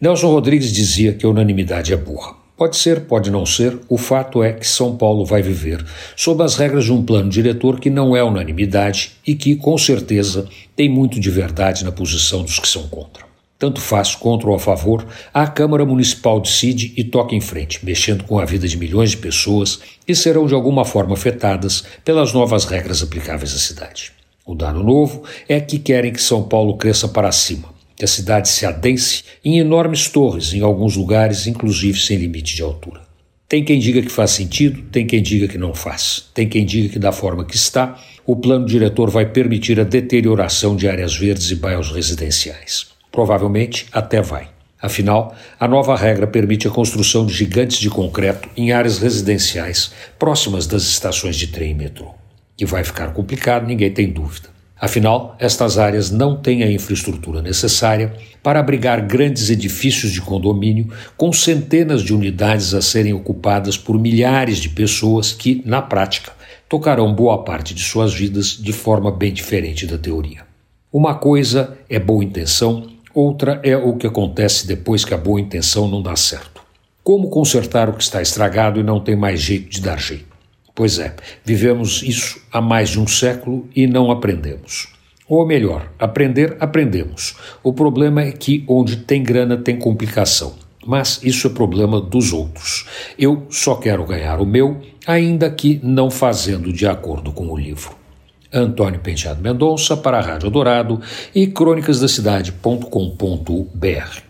Nelson Rodrigues dizia que a unanimidade é burra. Pode ser, pode não ser, o fato é que São Paulo vai viver sob as regras de um plano diretor que não é unanimidade e que, com certeza, tem muito de verdade na posição dos que são contra. Tanto faz contra ou a favor, a Câmara Municipal decide e toca em frente, mexendo com a vida de milhões de pessoas que serão de alguma forma afetadas pelas novas regras aplicáveis à cidade. O dano novo é que querem que São Paulo cresça para cima, que a cidade se adense em enormes torres, em alguns lugares, inclusive sem limite de altura. Tem quem diga que faz sentido, tem quem diga que não faz. Tem quem diga que, da forma que está, o plano diretor vai permitir a deterioração de áreas verdes e bairros residenciais. Provavelmente até vai. Afinal, a nova regra permite a construção de gigantes de concreto em áreas residenciais próximas das estações de trem e metrô. Que vai ficar complicado, ninguém tem dúvida. Afinal, estas áreas não têm a infraestrutura necessária para abrigar grandes edifícios de condomínio com centenas de unidades a serem ocupadas por milhares de pessoas que, na prática, tocarão boa parte de suas vidas de forma bem diferente da teoria. Uma coisa é boa intenção, outra é o que acontece depois que a boa intenção não dá certo. Como consertar o que está estragado e não tem mais jeito de dar jeito? Pois é, vivemos isso há mais de um século e não aprendemos. Ou melhor, aprender, aprendemos. O problema é que onde tem grana tem complicação. Mas isso é problema dos outros. Eu só quero ganhar o meu, ainda que não fazendo de acordo com o livro. Antônio Penteado Mendonça para a Rádio Dourado e crônicasdacidade.com.br